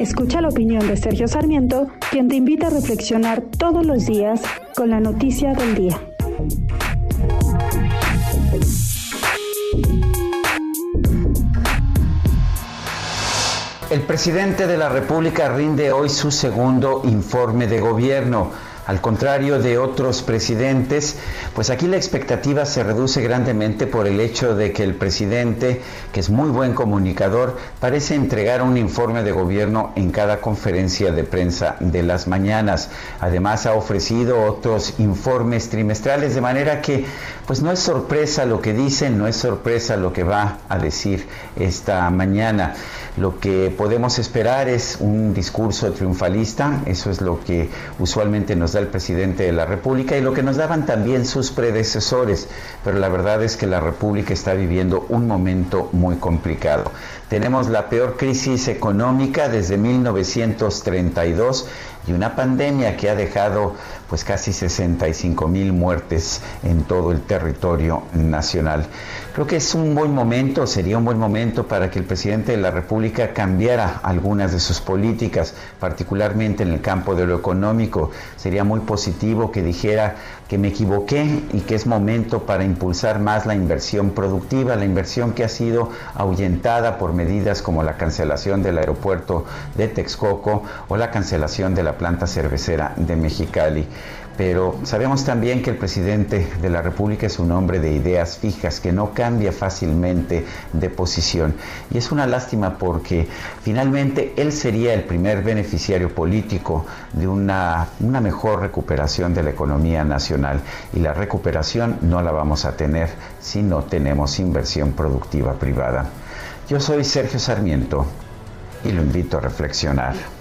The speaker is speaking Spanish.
Escucha la opinión de Sergio Sarmiento, quien te invita a reflexionar todos los días con la noticia del día. El presidente de la República rinde hoy su segundo informe de gobierno. Al contrario de otros presidentes, pues aquí la expectativa se reduce grandemente por el hecho de que el presidente, que es muy buen comunicador, parece entregar un informe de gobierno en cada conferencia de prensa de las mañanas. Además ha ofrecido otros informes trimestrales, de manera que pues no es sorpresa lo que dicen, no es sorpresa lo que va a decir esta mañana. Lo que podemos esperar es un discurso triunfalista, eso es lo que usualmente nos da el presidente de la República y lo que nos daban también sus predecesores, pero la verdad es que la República está viviendo un momento muy complicado. Tenemos la peor crisis económica desde 1932 y una pandemia que ha dejado pues casi 65 mil muertes en todo el territorio nacional. Creo que es un buen momento, sería un buen momento para que el presidente de la República cambiara algunas de sus políticas, particularmente en el campo de lo económico. Sería muy positivo que dijera que me equivoqué y que es momento para impulsar más la inversión productiva, la inversión que ha sido ahuyentada por medidas como la cancelación del aeropuerto de Texcoco o la cancelación de la planta cervecera de Mexicali pero sabemos también que el presidente de la República es un hombre de ideas fijas, que no cambia fácilmente de posición. Y es una lástima porque finalmente él sería el primer beneficiario político de una, una mejor recuperación de la economía nacional. Y la recuperación no la vamos a tener si no tenemos inversión productiva privada. Yo soy Sergio Sarmiento y lo invito a reflexionar.